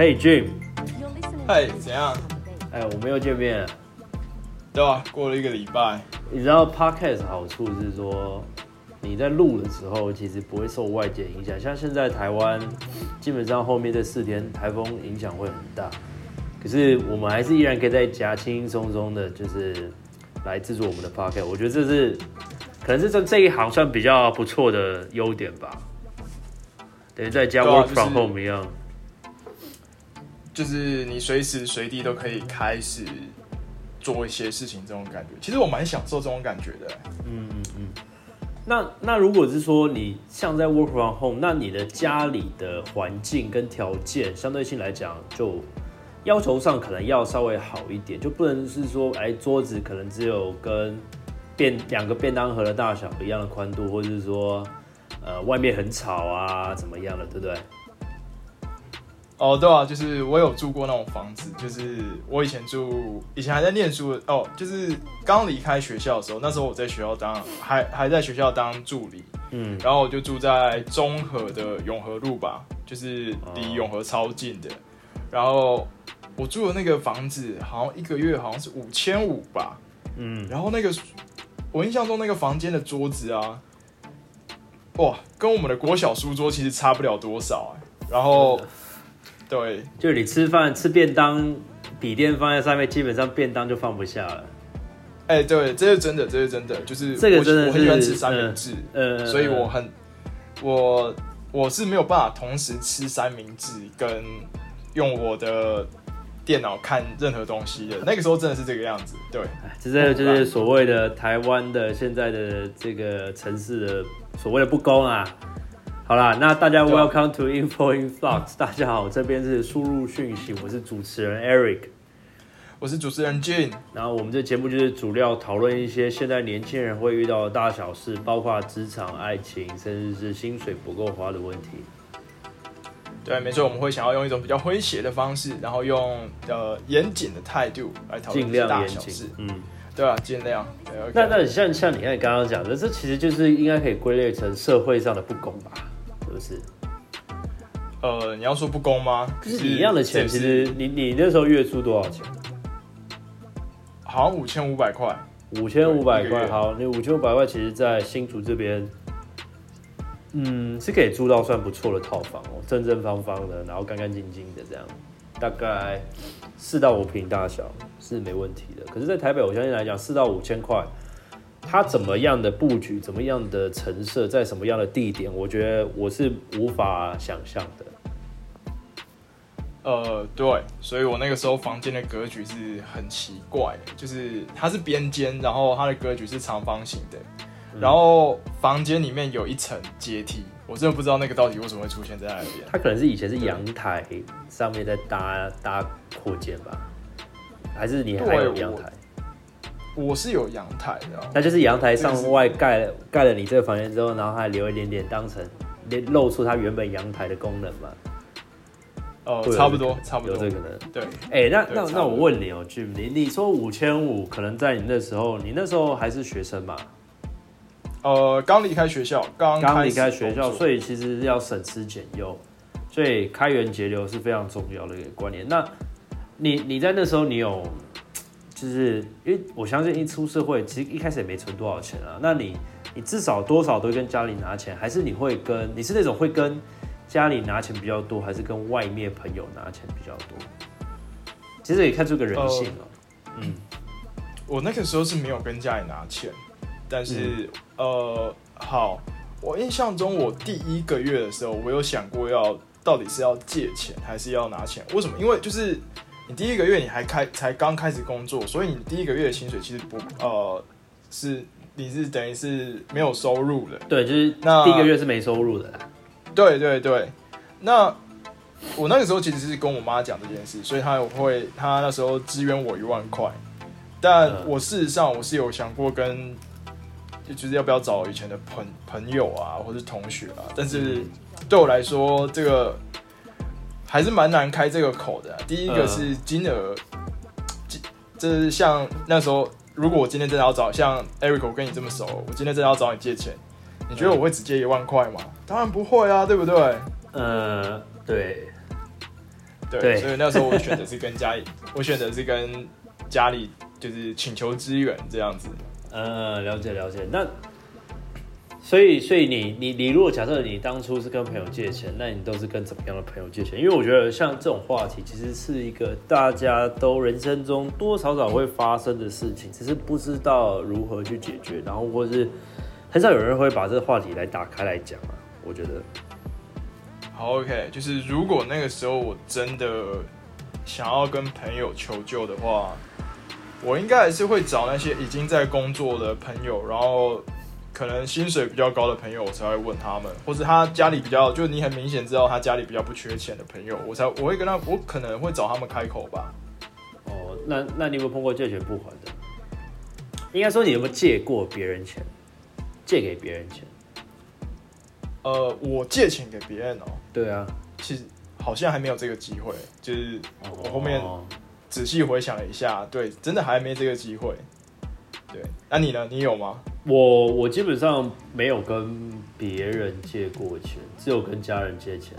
Hey Jim，嗨，怎样？哎，我们又见面了。对啊，过了一个礼拜。你知道 Podcast 好处是说，你在录的时候其实不会受外界影响。像现在台湾，基本上后面这四天台风影响会很大，可是我们还是依然可以在家轻轻松松的，就是来制作我们的 Podcast。我觉得这是可能是这这一行算比较不错的优点吧。等于在家 work from home 一样，就是你随时随地都可以开始做一些事情，这种感觉，其实我蛮享受这种感觉的。嗯嗯嗯。那那如果是说你像在 work from home，那你的家里的环境跟条件相对性来讲，就要求上可能要稍微好一点，就不能是说哎桌子可能只有跟便两个便当盒的大小一样的宽度，或者是说。呃，外面很吵啊，怎么样的，对不对？哦，对啊，就是我有住过那种房子，就是我以前住，以前还在念书哦，就是刚离开学校的时候，那时候我在学校当，还还在学校当助理，嗯，然后我就住在中和的永和路吧，就是离永和超近的，然后我住的那个房子好像一个月好像是五千五吧，嗯，然后那个我印象中那个房间的桌子啊。哇，跟我们的国小书桌其实差不了多少哎。然后，对，就你吃饭吃便当，笔电放在上面，基本上便当就放不下了。哎，对，这是真的，这是真的，就是这个真的，我很喜欢吃三明治，呃，所以我很，我我是没有办法同时吃三明治跟用我的电脑看任何东西的。那个时候真的是这个样子，对，这这就是所谓的台湾的现在的这个城市的。所谓的不公啊，好啦，那大家 welcome to info in flux，大家好，这边是输入讯息，我是主持人 Eric，我是主持人 Jane，然后我们这节目就是主要讨论一些现在年轻人会遇到的大小事，包括职场、爱情，甚至是薪水不够花的问题。对，没错，我们会想要用一种比较诙谐的方式，然后用呃严谨的态度来讨论大小事，嗯。对啊，尽量。那那像像你看你刚刚讲的，这其实就是应该可以归类成社会上的不公吧？是不是？呃，你要说不公吗？就是一样的钱，其实你你那时候月租多少钱？好像五千五百块。五千五百块，好，你五千五百块，其实在新竹这边，嗯，是可以租到算不错的套房哦，正正方方的，然后干干净净的这样，大概。四到五平大小是没问题的，可是，在台北，我相信来讲，四到五千块，它怎么样的布局，怎么样的陈设，在什么样的地点，我觉得我是无法想象的。呃，对，所以我那个时候房间的格局是很奇怪，就是它是边间，然后它的格局是长方形的，然后房间里面有一层阶梯。我真的不知道那个到底为什么会出现在那边。它可能是以前是阳台上面在搭搭扩建吧，还是你还有阳台？我是有阳台的，那就是阳台上外盖了盖了你这个房间之后，然后还留一点点当成露出它原本阳台的功能嘛？哦，差不多，差不多有这个能。对，哎，那那那我问你哦，Jim，你你说五千五，可能在你那时候，你那时候还是学生嘛？呃，刚离开学校，刚刚离开学校，所以其实要省吃俭用，所以开源节流是非常重要的一个观念。那你你在那时候，你有就是因为我相信一出社会，其实一开始也没存多少钱啊。那你你至少多少都跟家里拿钱，还是你会跟你是那种会跟家里拿钱比较多，还是跟外面朋友拿钱比较多？其实也看出个人性了。嗯，我那个时候是没有跟家里拿钱。但是，呃，好，我印象中，我第一个月的时候，我有想过要到底是要借钱还是要拿钱？为什么？因为就是你第一个月你还开才刚开始工作，所以你第一个月的薪水其实不呃是你是等于是没有收入的。对，就是那第一个月是没收入的。对对对，那我那个时候其实是跟我妈讲这件事，所以她会她那时候支援我一万块，但我事实上我是有想过跟。就是要不要找以前的朋朋友啊，或是同学啊？但是对我来说，这个还是蛮难开这个口的。第一个是金额，这是像那时候，如果我今天真的要找像 Eric，我跟你这么熟，我今天真的要找你借钱，你觉得我会只借一万块吗？当然不会啊，对不对？呃，对，对，对所以那时候我选择是跟家里，我选择是跟家里就是请求支援这样子。呃，了解了解。那所以所以你你你如果假设你当初是跟朋友借钱，那你都是跟怎么样的朋友借钱？因为我觉得像这种话题，其实是一个大家都人生中多多少少会发生的事情，只是不知道如何去解决，然后或是很少有人会把这个话题来打开来讲啊。我觉得，好，OK，就是如果那个时候我真的想要跟朋友求救的话，我应该还是会找那些已经在工作的朋友，然后可能薪水比较高的朋友，我才会问他们，或者他家里比较，就你很明显知道他家里比较不缺钱的朋友，我才我会跟他，我可能会找他们开口吧。哦，那那你有没有碰过借钱不还的？应该说你有没有借过别人钱，借给别人钱？呃，我借钱给别人哦、对啊，其实好像还没有这个机会，就是我后面哦仔细回想了一下，对，真的还没这个机会。对，那你呢？你有吗？我我基本上没有跟别人借过钱，只有跟家人借钱。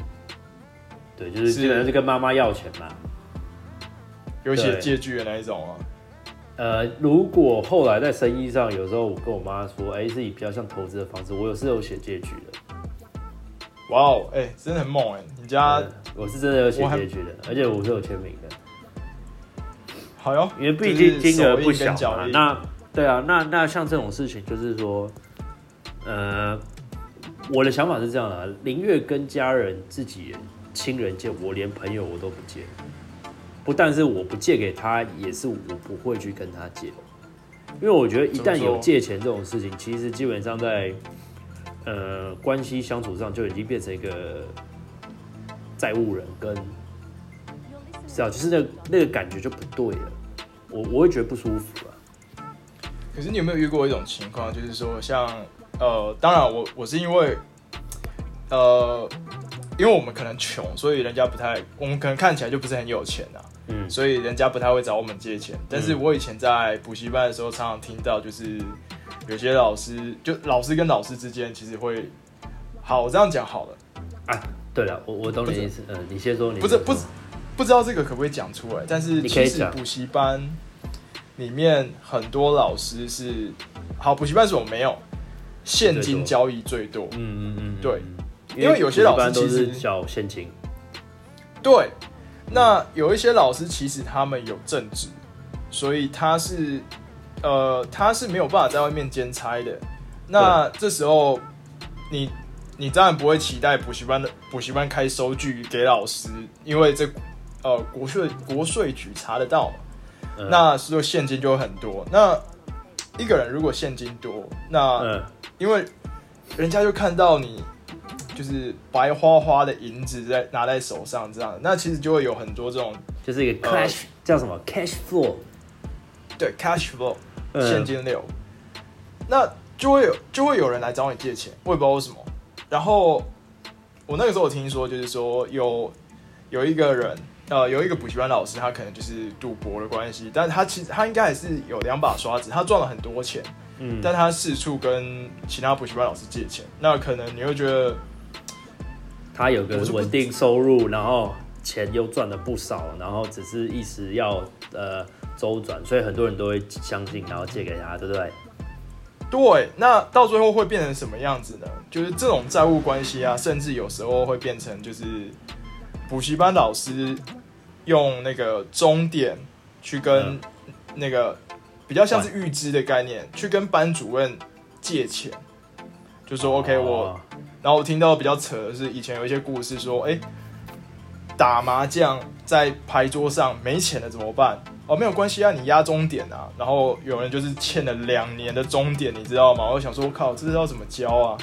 对，就是是基本上是跟妈妈要钱嘛。有写借据的那一种啊？呃，如果后来在生意上，有时候我跟我妈说，哎、是以比较像投资的方式，我有是有写借据的。哇哦，哎、真的很猛哎！你家我是真的有写借据的，而且我是有签名的，好哟，因为毕就是竟金额不小嘛。那对啊，那那像这种事情，就是说，呃，我的想法是这样的啊，宁愿跟家人、自己、亲人借，我连朋友我都不借。不但是我不借给他，也是我不会去跟他借，因为我觉得一旦有借钱这种事情，其实基本上在呃关系相处上就已经变成一个债务人跟是啊，就是那个那个感觉就不对了，我我会觉得不舒服啊。可是你有没有遇过一种情况，就是说像呃，当然我我是因为呃，因为我们可能穷，所以人家不太，我们可能看起来就不是很有钱啊，嗯。所以人家不太会找我们借钱。但是我以前在补习班的时候，常常听到就是有些老师，就老师跟老师之间其实会，好，我这样讲好了，啊，对了，我我懂你的意思，嗯，你先说，你不是不是不知道这个可不可以讲出来，但是其实补习班里面很多老师是，好，补习班是我没有现金交易最多，嗯嗯嗯，对嗯，因为有些老师都是其实缴现金，对，那有一些老师其实他们有正职，所以他是呃他是没有办法在外面兼差的。那这时候你你当然不会期待补习班的补习班开收据给老师，因为这呃国税国税局查得到嘛。嗯那是说现金就会很多。那一个人如果现金多，那嗯因为人家就看到你就是白花花的银子在拿在手上这样，那其实就会有很多这种就是一个呃 cash 叫什么 cash flow，对 cash flow 嗯现金流，那就会有就会有人来找你借钱，我也不知道为什么。然后我那个时候我听说，就是说有有一个人。呃，有一个补习班老师，他可能就是赌博的关系，但他其实他应该也是有两把刷子，他赚了很多钱，嗯，但他四处跟其他补习班老师借钱，那可能你会觉得他有个稳定收入，然后钱又赚了不少，然后只是一时要呃周转，所以很多人都会相信，然后借给他，对不对？对，那到最后会变成什么样子呢？就是这种债务关系啊，甚至有时候会变成就是补习班老师用那个终点去跟那个比较像是预支的概念，去跟班主任借钱，就说 OK 我，哦然后我听到比较扯的是，以前有一些故事说，哎、打麻将在牌桌上没钱了怎么办？哦，没有关系啊，你压终点啊。然后有人就是欠了两年的终点，你知道吗？我想说，我靠，这是要怎么交啊？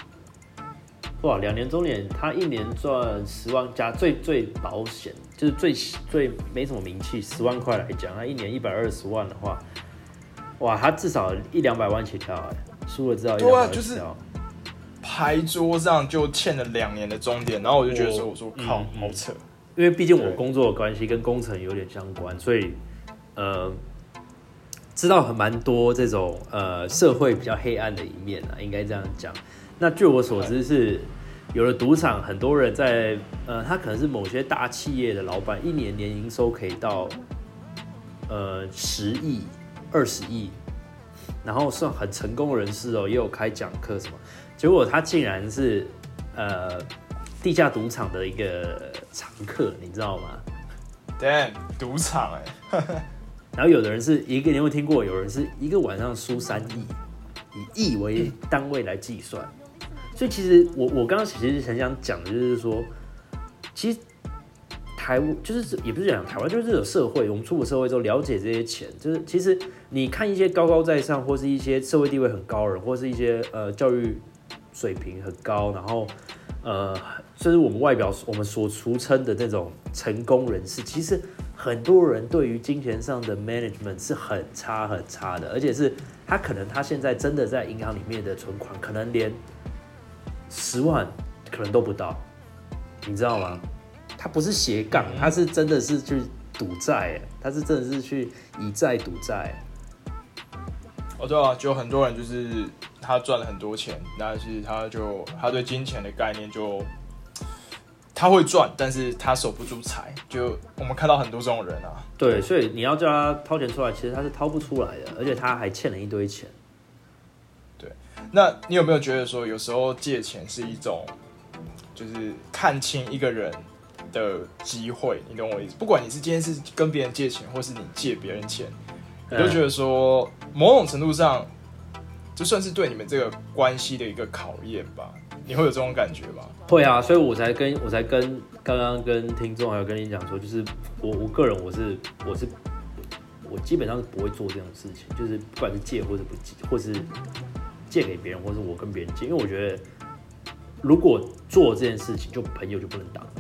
哇，两年中年，他一年赚十万加最最保险，就是最最没什么名气，十万块来讲，他一年一百二十万的话，哇，他至少一两百万起跳哎，输了至少一两百万就是起跳。牌桌上就欠了两年的终点，然后我就觉得说，我我说靠，好扯。因为毕竟我工作的关系跟工程有点相关，所以呃，知道很蛮多这种呃社会比较黑暗的一面啊，应该这样讲。那据我所知是，有了赌场很多人在呃，他可能是某些大企业的老板，一年年营收可以到呃十亿、二十亿，然后算很成功人士哦，也有开讲课什么，结果他竟然是呃地下赌场的一个常客，你知道吗？Damn，赌场哎、然后有的人是一个，你有没有听过？有人是一个晚上输三亿，以亿为单位来计算。所以其实我我刚刚其实很想讲的就是说，其实台湾就是也不是讲台湾，就是这个社会，我们出了社会之后了解这些钱，就是其实你看一些高高在上，或是一些社会地位很高人，或是一些呃教育水平很高，然后呃，甚至我们外表我们所俗称的那种成功人士，其实很多人对于金钱上的 management 是很差很差的，而且是他可能他现在真的在银行里面的存款，可能连十万可能都不到，你知道吗？他不是斜杠，他是真的是去赌债，他是真的是去以债赌债。哦，对啊，就很多人就是他赚了很多钱，但是他就他对金钱的概念就他会赚，但是他守不住财。就我们看到很多这种人啊，对，所以你要叫他掏钱出来，其实他是掏不出来的，而且他还欠了一堆钱。那你有没有觉得说，有时候借钱是一种就是看清一个人的机会？你懂我意思？不管你是今天是跟别人借钱，或是你借别人钱，你就觉得说，某种程度上，就算是对你们这个关系的一个考验吧。你会有这种感觉吗？会啊，所以我才跟我才跟刚刚跟听众还有跟你讲说，就是我我个人我是我是我基本上是不会做这种事情，就是不管是借或者不借，或是借给别人，或是我跟别人借，因为我觉得如果做这件事情，就朋友就不能当了。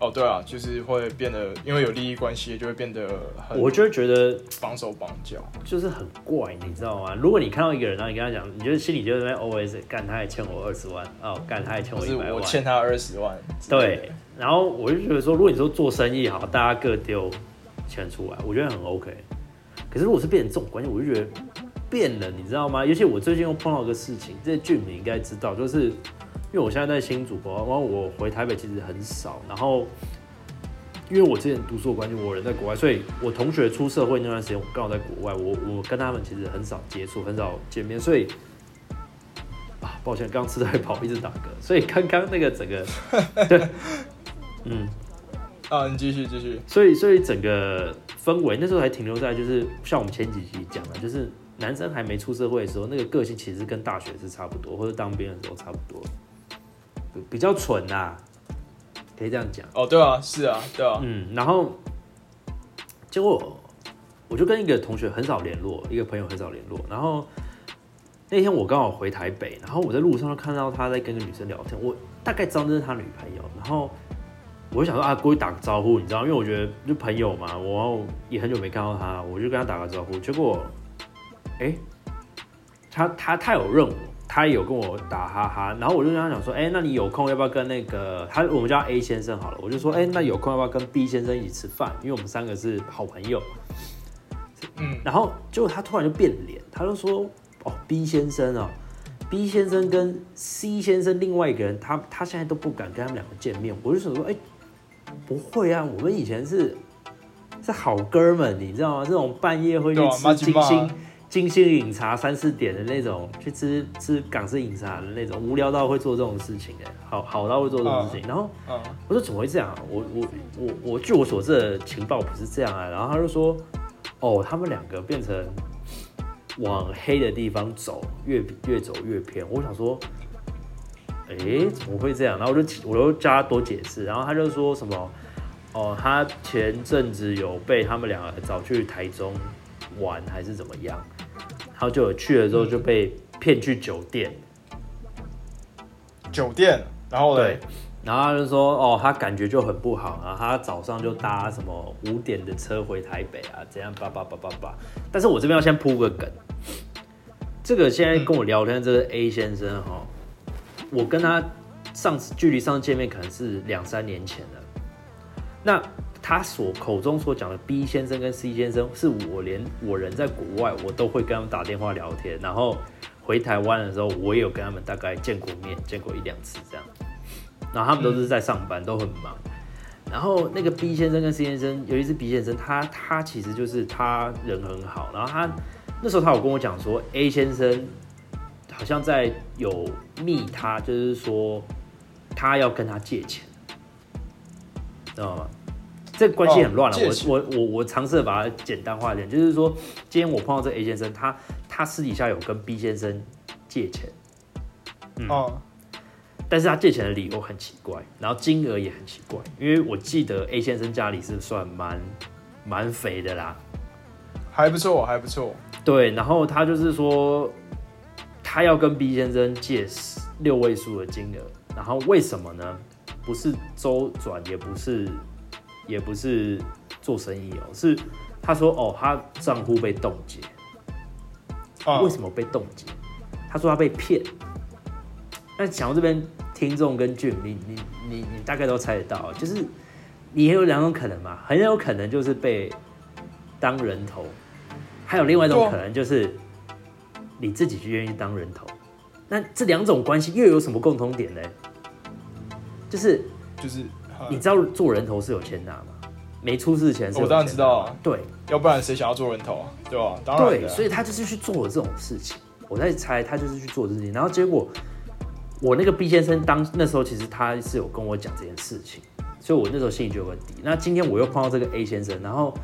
哦，对啊，就是会变得，因为有利益关系，就会变得很我就会觉得绑手绑脚。就是很怪，你知道吗？如果你看到一个人，然后你跟他讲，你就心里就在那边 always 干，他还欠我二十万哦，干他还欠我一百万，我欠他二十万对，然后我就觉得说，如果你说做生意好，大家各丢钱出来，我觉得很 OK。可是如果是变成这种关系，我就觉得变了，你知道吗？尤其我最近又碰到一个事情，这俊你应该知道，就是因为我现在在新主播，然后我回台北其实很少，然后因为我之前读书的关系，我人在国外，所以我同学出社会那段时间，我刚好在国外，我我跟他们其实很少接触，很少见面，所以啊，抱歉，刚吃太饱，一直打嗝，所以刚刚那个整个 对，嗯。啊，你继续继续。所以，所以整个氛围那时候还停留在就是像我们前几集讲的，就是男生还没出社会的时候，那个个性其实跟大学是差不多，或者当兵的时候差不多，比比较蠢呐、可以这样讲。哦，对啊，是啊，对啊，嗯，然后结果我就跟一个同学很少联络，一个朋友很少联络，然后那天我刚好回台北，然后我在路上就看到他在跟个女生聊天，我大概知道那是他女朋友，然后我就想说啊，过去打个招呼，你知道，因为我觉得就朋友嘛，我也很久没看到他，我就跟他打个招呼，结果哎、他他他有认我。他也有跟我打哈哈，然后我就跟他讲说，哎、那你有空要不要跟那个他，我们叫 A 先生好了，我就说，哎、那有空要不要跟 B 先生一起吃饭？因为我们三个是好朋友。嗯，然后结果他突然就变脸，他就说，哦，B 先生哦，B 先生跟 C 先生另外一个人，他他现在都不敢跟他们两个见面。我就想说，哎、不会啊，我们以前是是好哥们，你知道吗？这种半夜会去吃吉嘛金星。金星饮茶三四点的那种，去吃吃港式饮茶的那种，无聊到会做这种事情哎，好好到会做这种事情。然后嗯，我说怎么会这样啊？我我我我据我所知的情报不是这样啊。然后他就说，哦，他们两个变成往黑的地方走，越越走越偏。我想说，诶，怎么会这样？然后我就我就叫他多解释，然后他就说什么，哦，他前阵子有被他们两个找去台中玩还是怎么样，然后就有去了之后就被骗去酒店。酒店，然后对嘞，，然后他就说，哦，他感觉就很不好，然后他早上就搭什么五点的车回台北啊，怎样叭叭叭叭叭。但是我这边要先铺个梗，这个现在跟我聊天的这个 A 先生哈，我跟他上次距离上次见面可能是两三年前了。那他所口中所讲的 B 先生跟 C 先生，是我连我人在国外，我都会跟他们打电话聊天，然后回台湾的时候，我也有跟他们大概见过面，见过一两次这样。然后他们都是在上班，都很忙。然后那个 B 先生跟 C 先生，尤其是 B 先生，他他其实就是他人很好。然后他那时候他有跟我讲说，A 先生好像在有密他，就是说他要跟他借钱，知道吗？这个关系很乱了。哦我我我我尝试把它简单化一点，就是说今天我碰到这 A 先生，他他私底下有跟 B 先生借钱。嗯哦，但是他借钱的理由很奇怪，然后金额也很奇怪，因为我记得 A 先生家里是算蛮蛮肥的啦，还不错，还不错。对，然后他就是说他要跟 B 先生借十六位数的金额，然后为什么呢？不是周转，也不是也不是做生意哦，是他说哦，他账户被冻结，啊为什么被冻结？他说他被骗。那讲到这边，听众跟俊，你你你你大概都猜得到，就是你也有两种可能嘛，很有可能就是被当人头，还有另外一种可能就是你自己去愿意当人头。那这两种关系又有什么共同点呢？就是就是，你知道做人头是有钱拿吗？没出事前是有我当然知道啊拿对，要不然谁想要做人头啊？对吧？当然所以他就是去做了这种事情。我在猜，他就是去做这事情，然后结果我那个 B 先生当那时候其实他是有跟我讲这件事情，所以我那时候心里就有个底。那今天我又碰到这个 A 先生，然后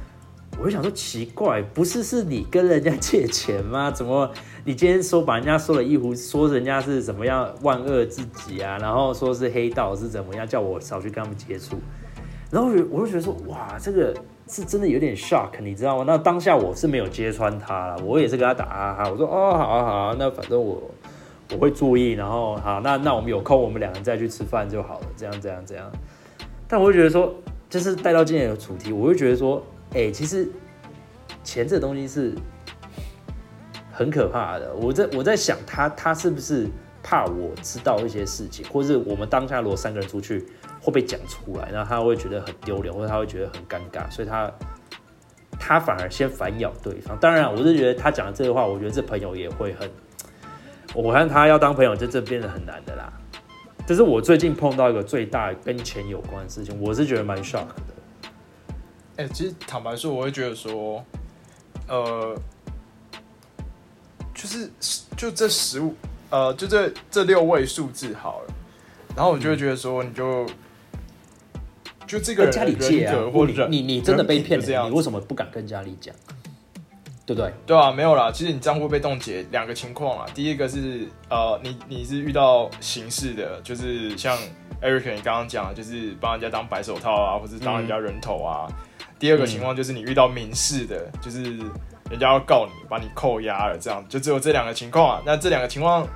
我就想说奇怪，不是是你跟人家借钱吗？怎么你今天说把人家说了一壶，说人家是怎么样万恶之极啊，然后说是黑道是怎么样，叫我少去跟他们接触。然后我就觉得说，哇，这个是真的有点 shock，你知道吗？那当下我是没有揭穿他了，我也是跟他打哈哈，我说哦，好啊好啊，那反正我我会注意，然后好，那那我们有空我们两个人再去吃饭就好了，这样这样这样。但我会觉得说，就是带到今天的主题，我会觉得说，哎、其实钱这东西是很可怕的。我在我在想他他是不是怕我知道一些事情，或是我们当下如果三个人出去会被讲出来，然后他会觉得很丢脸，或者他会觉得很尴尬，所以他他反而先反咬对方。当然，我是觉得他讲的这个话，我觉得这朋友也会很，我看他要当朋友，就这变得很难的啦。这是我最近碰到一个最大跟钱有关的事情，我是觉得蛮 shock 的。哎、其实坦白说，我会觉得说，呃，就是就这十五，呃，就这这六位数字好了，然后我就会觉得说，你就就这个人家里借啊，或者你你你真的被骗了，你为什么不敢跟家里讲？对不对？对啊，没有啦。其实你账户被冻结两个情况啊。第一个是呃，你你是遇到刑事的，就是像 Eric 你刚刚讲的，就是帮人家当白手套啊，或者当人家人头啊。第二个情况就是你遇到民事的，就是人家要告你，把你扣押了，这样就只有这两个情况啊。那这两个情况，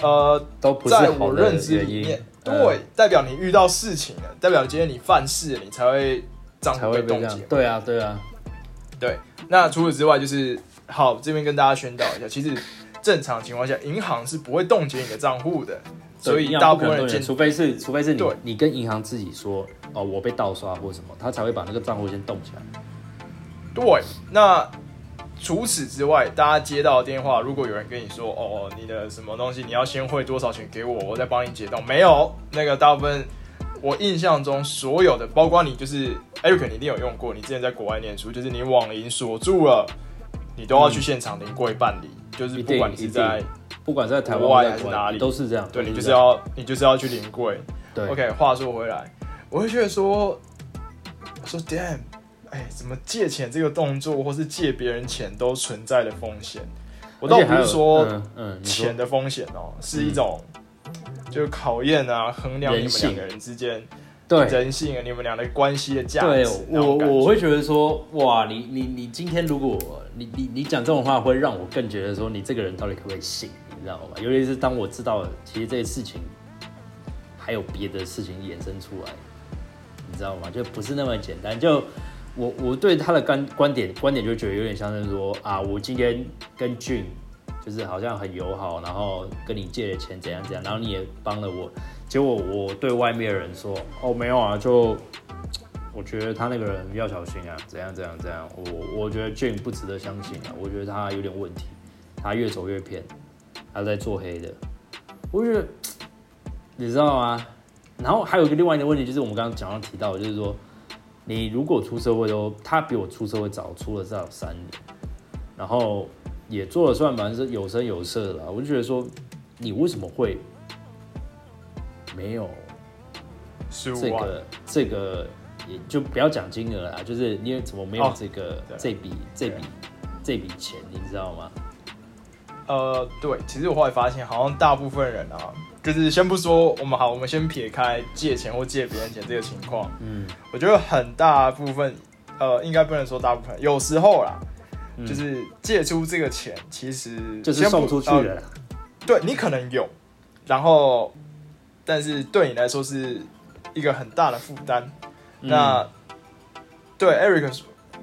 呃，都不是在我认知里面，，嗯对，代表你遇到事情了，代表今天你犯事了，你才会账才户会冻结。。对啊，对啊，对，那除此之外，就是好这边跟大家宣导一下，其实正常情况下，银行是不会冻结你的账户的，所以大部分人除非是除非是你对你跟银行自己说哦，我被盗刷或什么，他才会把那个账户先冻起来。对。那除此之外，大家接到电话，如果有人跟你说哦，你的什么东西你要先汇多少钱给我，我再帮你解冻，没有，那个大部分。我印象中所有的，包括你就是 Eric，你一定有用过。你之前在国外念书，就是你网银锁住了，你都要去现场临柜办理。就是不管你是在不管在台湾还是哪里都是这样。对你就是要你就是要去临柜。对 OK，话说回来，我会觉得说，我说 Damn，哎，怎么借钱这个动作，或是借别人钱都存在的风险？我倒不是说嗯钱的风险哦，是一种就是考验啊，衡量你们两个人之间对人性啊，你们俩的关系的价值。我我会觉得说哇，你你你今天如果你你你讲这种话，会让我更觉得说你这个人到底可不可以信，你知道吗？尤其是当我知道其实这些事情还有别的事情衍生出来，你知道吗？就不是那么简单。就我我对他的观观点观点就觉得有点像是说啊，我今天跟俊就是好像很友好，然后跟你借了钱怎样怎样，然后你也帮了我，结果我对外面的人说哦没有啊，就我觉得他那个人要小心啊，怎样怎样怎样，我我觉得俊不值得相信啊，我觉得他有点问题，他越走越偏。还在做黑的，我觉得你知道吗？然后还有一个另外一个问题，就是我们刚刚讲到提到，就是说你如果出社会都，他比我出社会早出了至少三年，然后也做了算蛮是有声有色的啦，我就觉得说你为什么会没有这个这个也就不要讲金额啦，就是你怎么没有哦这个、对这笔这笔这笔钱，你知道吗？呃，对，其实我后来发现，好像大部分人啊，就是先不说我们好，我们先撇开借钱或借别人钱这个情况，嗯，我觉得很大部分，呃，应该不能说大部分，有时候啦，嗯就是借出这个钱，其实就是送出去呃了啦。对你可能有，然后，但是对你来说是一个很大的负担。嗯那对 Eric，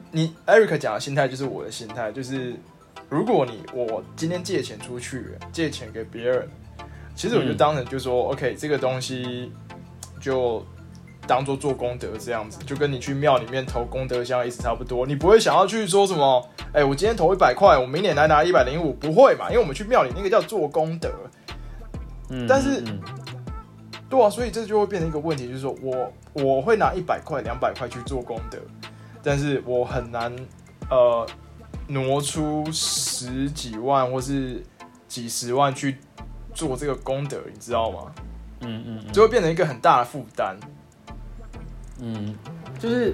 你 Eric 讲的心态就是我的心态，就是如果你我今天借钱出去，借钱给别人，其实我就嗯当成就说、OK，这个东西就当做做功德这样子，就跟你去庙里面投功德箱意思差不多。你不会想要去说什么，哎、我今天投一百块，我明年来拿一百零五，不会嘛？因为我们去庙里那个叫做功德。嗯但是嗯对啊，所以这就会变成一个问题，就是说我我会拿一百块、两百块去做功德，但是我很难呃挪出十几万或是几十万去做这个功德，你知道吗？嗯嗯嗯就会变成一个很大的负担。嗯，就是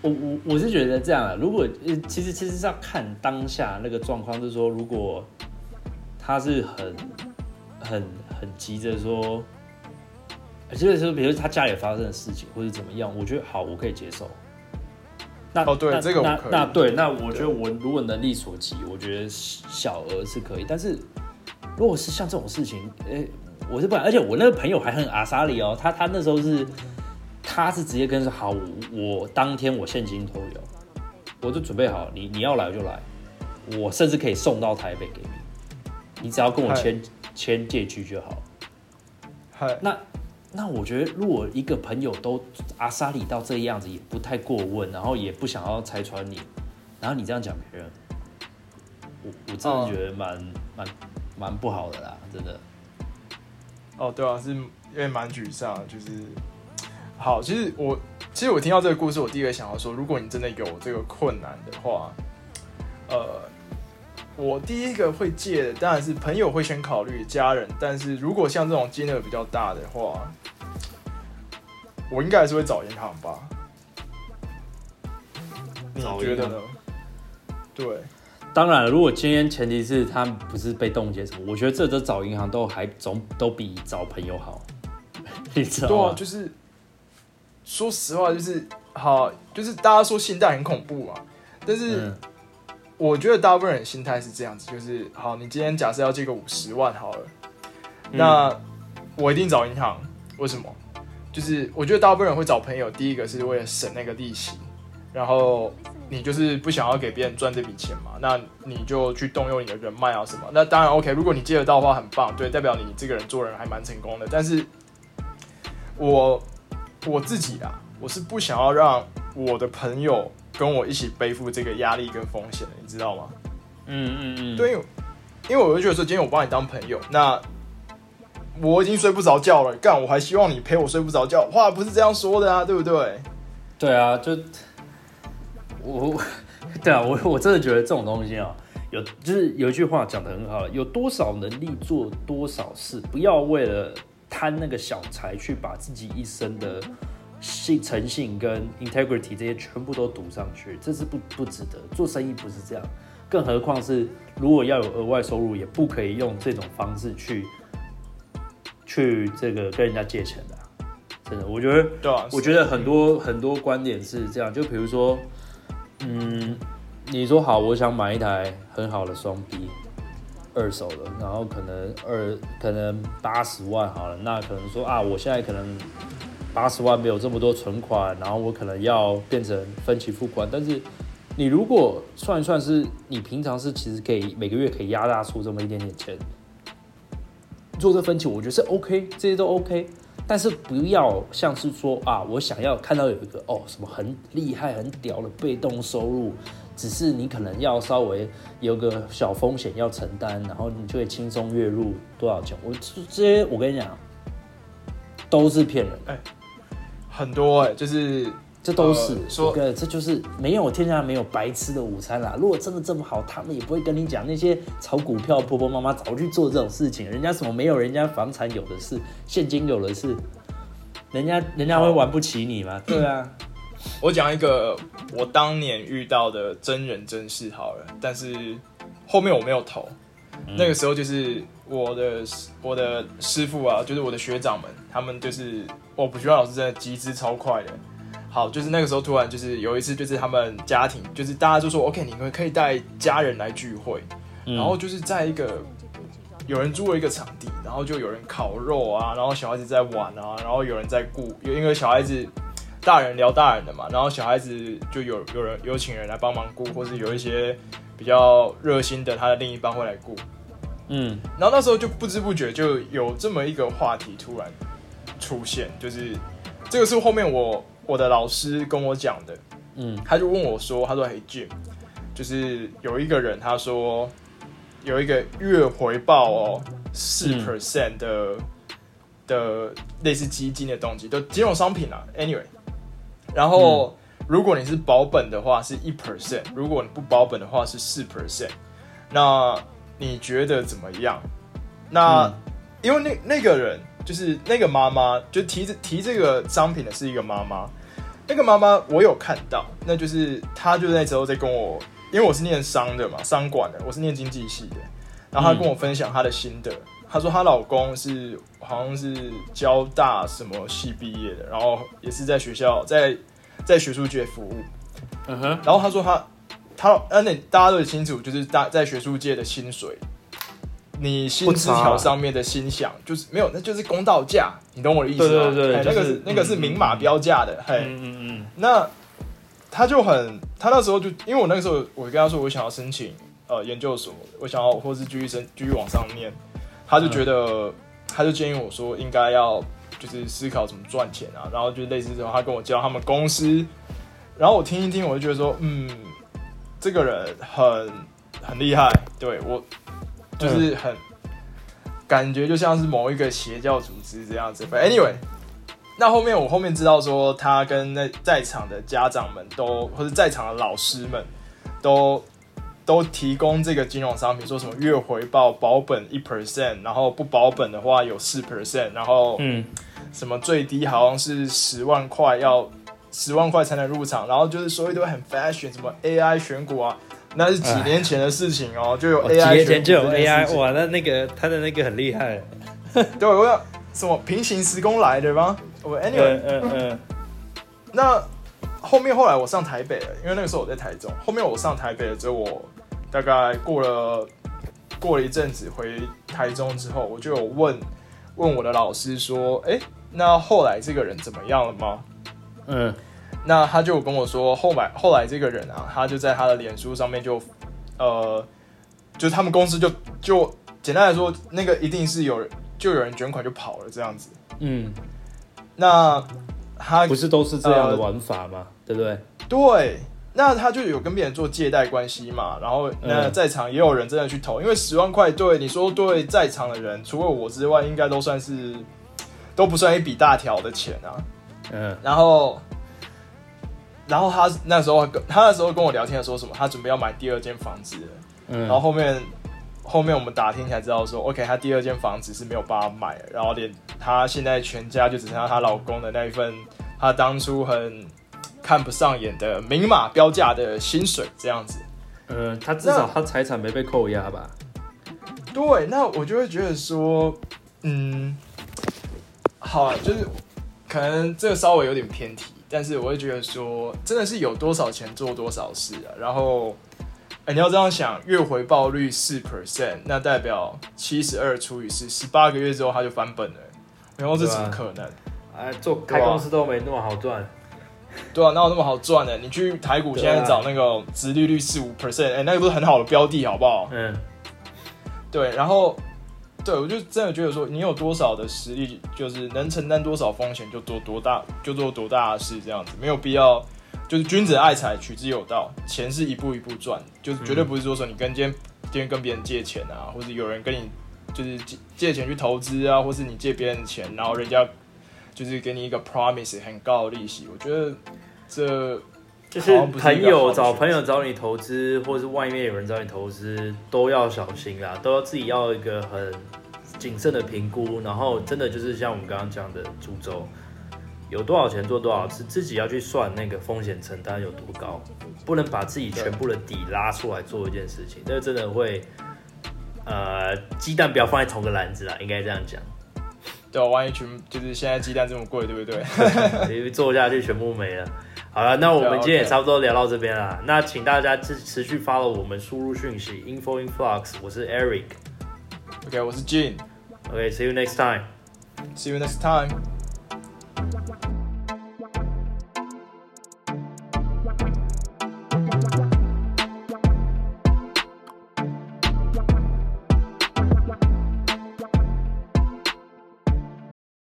我我我是觉得这样啊，如果呃其实其实是要看当下那个状况，就是说如果他是很很很急着说，呃就是说比如他家里发生的事情或者怎么样，我觉得好，我可以接受。那哦对那那这个那那对，那我觉得我如果能力所及，我觉得小额是可以，但是如果是像这种事情，呃、我是不敢，而且我那个朋友还很阿莎里哦，他他那时候是，他是直接跟说好，我我当天我现金都有，我就准备好，你你要来就来，我甚至可以送到台北给你，你只要跟我签签借据就好。嗨，那那我觉得，如果一个朋友都阿莎里到这样子，也不太过问，然后也不想要拆穿你，然后你这样讲别人，我我真的觉得蛮蛮蛮不好的啦，真的。哦，对啊，是有点蛮沮丧，就是好。其实我其实我听到这个故事，我第一个想要说，如果你真的有这个困难的话，呃，我第一个会借的当然是朋友会先考虑家人，但是如果像这种金额比较大的话，我应该还是会找银行吧。你觉得呢？对，当然了，如果今天前提是他不是被冻结什么，我觉得这都找银行都还总都比找朋友好，你知对道吗，？啊就是说实话，就是好，就是大家说信贷很恐怖嘛，但是。嗯我觉得大部分人心态是这样子，就是好，你今天假设要借个五十万好了，嗯那我一定找银行。为什么？就是我觉得大部分人会找朋友，第一个是为了省那个利息，然后你就是不想要给别人赚这笔钱嘛，那你就去动用你的人脉啊什么。那当然 OK，如果你借得到的话很棒，对，代表你这个人做人还蛮成功的。但是我我自己啊，我是不想要让我的朋友跟我一起背负这个压力跟风险，你知道吗？嗯嗯嗯，对，因为我就觉得说，今天我帮你当朋友，那我已经睡不着觉了，干我还希望你陪我睡不着觉，话不是这样说的啊，对不对？对啊，就我我 对啊，我我真的觉得这种东西啊，有就是有一句话讲的很好，有多少能力做多少事，不要为了贪那个小财去把自己一生的信、诚信跟 integrity 这些全部都赌上去，这是不不值得。做生意不是这样，更何况是如果要有额外收入，也不可以用这种方式去去这个跟人家借钱的啊、真的，我觉得。对啊，我觉得很多很多观点是这样，就比如说，嗯，你说好，我想买一台很好的双 B，二手的，然后可能二可能八十万好了，那可能说啊，我现在可能八十万没有这么多存款，然后我可能要变成分期付款，但是你如果算一算是，你平常是其实可以每个月可以压榨出这么一点点钱，做这分期，我觉得是 OK，这些都 OK。但是不要像是说啊，我想要看到有一个哦什么很厉害、很屌的被动收入，只是你可能要稍微有个小风险要承担，然后你就会轻松月入多少钱。我这这些我跟你讲，都是骗人的，很多哎、就是这都是呃说这个，这就是没有天下没有白吃的午餐啦。如果真的这么好，他们也不会跟你讲那些炒股票婆婆妈妈早去做这种事情，人家什么没有人家房产有的是，现金有的是，人家人家会玩不起你吗？对啊，我讲一个我当年遇到的真人真事好了，但是后面我没有投。那个时候就是我的我的师傅啊，就是我的学长们，他们就是我补习班老师真的集资超快的。好，就是那个时候突然就是有一次，就是他们家庭，就是大家就说 OK，你们可以带家人来聚会，嗯然后就是在一个有人租了一个场地，然后就有人烤肉啊，然后小孩子在玩啊，然后有人在顾，有因为小孩子大人聊大人的嘛，然后小孩子就有有人有请人来帮忙顾，或是有一些比较热心的他的另一半会来顾，嗯。然后那时候就不知不觉就有这么一个话题突然出现，就是这个是后面我我的老师跟我讲的，嗯。他就问我说，他说嘿 Jim，就是有一个人他说有一个月回报哦四嗯。percent 的、的类似基金的东西，都金融商品啊，anyway，然后、如果你是保本的话是一 percent，如果你不保本的话是四 percent，那你觉得怎么样？那、嗯。因为那那个人就是那个妈妈，就提这提这个商品的是一个妈妈，那个妈妈我有看到，那就是她就那时候在跟我，因为我是念商的嘛，商管的，我是念经济系的，然后她跟我分享她的心得，她说她老公是好像是交大什么系毕业的，然后也是在学校在在学术界服务，嗯哼，然后她说她她呃那大家都很清楚，就是大在学术界的薪水。你薪资条上面的薪饷就是没有，那就是公道价，你懂我的意思吗？对对对哎那个是是那个是嗯明码标价的，嘿，嗯嗯嗯那他就很，他那时候就因为我那个时候我跟他说我想要申请呃研究所，我想要或是继续申继续往上念，他就觉得、他就建议我说应该要就是思考怎么赚钱啊，然后就类似这种，他跟我介绍他们公司，然后我听一听，我就觉得说嗯，这个人很很厉害，对我就是很。感觉就像是某一个邪教组织这样子。But anyway，那后面我后面知道说，他跟那在场的家长们都，或者在场的老师们都都提供这个金融商品，说什么月回报保本一 percent，然后不保本的话有四 percent，然后嗯什么最低好像是十万块，要十万块才能入场，然后就是说一堆很 fashion，什么 AI 选股啊，那是几年前的事情哦，就有 AI 年前就有 AI，情哇，那那个他的那个很厉害。对，我要什么平行时空来的吗？我 anyway，、嗯嗯嗯那后面后来我上台北了，因为那个时候我在台中。后面我上台北了之后，我大概过了过了一阵子回台中之后，我就有问问我的老师说，哎、那后来这个人怎么样了吗？嗯那他就跟我说，后来后来这个人啊，他就在他的脸书上面就，呃，就是他们公司就就简单来说，那个一定是有人就有人卷款就跑了这样子。嗯，那他不是都是这样的玩法吗？对不对？对，那他就有跟别人做借贷关系嘛，然后那嗯在场也有人真的去投，因为十万块对你说对在场的人，除了我之外，应该都算是都不算一笔大条的钱啊。嗯然后，然后他那时候跟他那时候跟我聊天的说什么，他准备要买第二间房子了，嗯，然后后面后面我们打听才知道说，OK，他第二间房子是没有办法买的，然后连他现在全家就只剩下她老公的那一份，他当初很看不上眼的明码标价的薪水这样子。嗯，他至少他财产没被扣押吧？对，那我就会觉得说，嗯，好啊，就是可能这个稍微有点偏题，但是我会觉得说，真的是有多少钱做多少事啊。然后，哎、你要这样想，月回报率四 percent，那代表七十二除以四，十八个月之后他就翻本了。然后这怎么可能？哎，做开公司都没那么好赚。对啊，哪有那么好赚的？你去台股现在找那个殖利率四五 percent，哎，那个不是很好的标的，好不好？嗯对，然后对我就真的觉得说，你有多少的实力，就是能承担多少风险就做多大，就做多大的事，这样子没有必要就是君子爱财，取之有道，钱是一步一步赚，就是绝对不是说说你跟今天今天跟别人借钱啊，或者有人跟你就是借借钱去投资啊，或是你借别人钱，然后人家就是给你一个 promise 很高的利息，我觉得这就是朋友找朋友找你投资，或是外面有人找你投资，都要小心啦，都要自己要一个很谨慎的评估，然后真的就是像我们刚刚讲的株洲，有多少钱做多少次，自己要去算那个风险承担有多高，不能把自己全部的底拉出来做一件事情，那个真的会，呃，鸡蛋不要放在同个篮子啦，应该这样讲，对啊，万一全就是现在鸡蛋这么贵，对不对？你做下去全部没了。好了，那我们今天也差不多聊到这边了。那请大家持持续 follow 我们输入讯息 info influx，我是 Eric。OK，我是 Jin，See OK，see、you next time。See。you next time。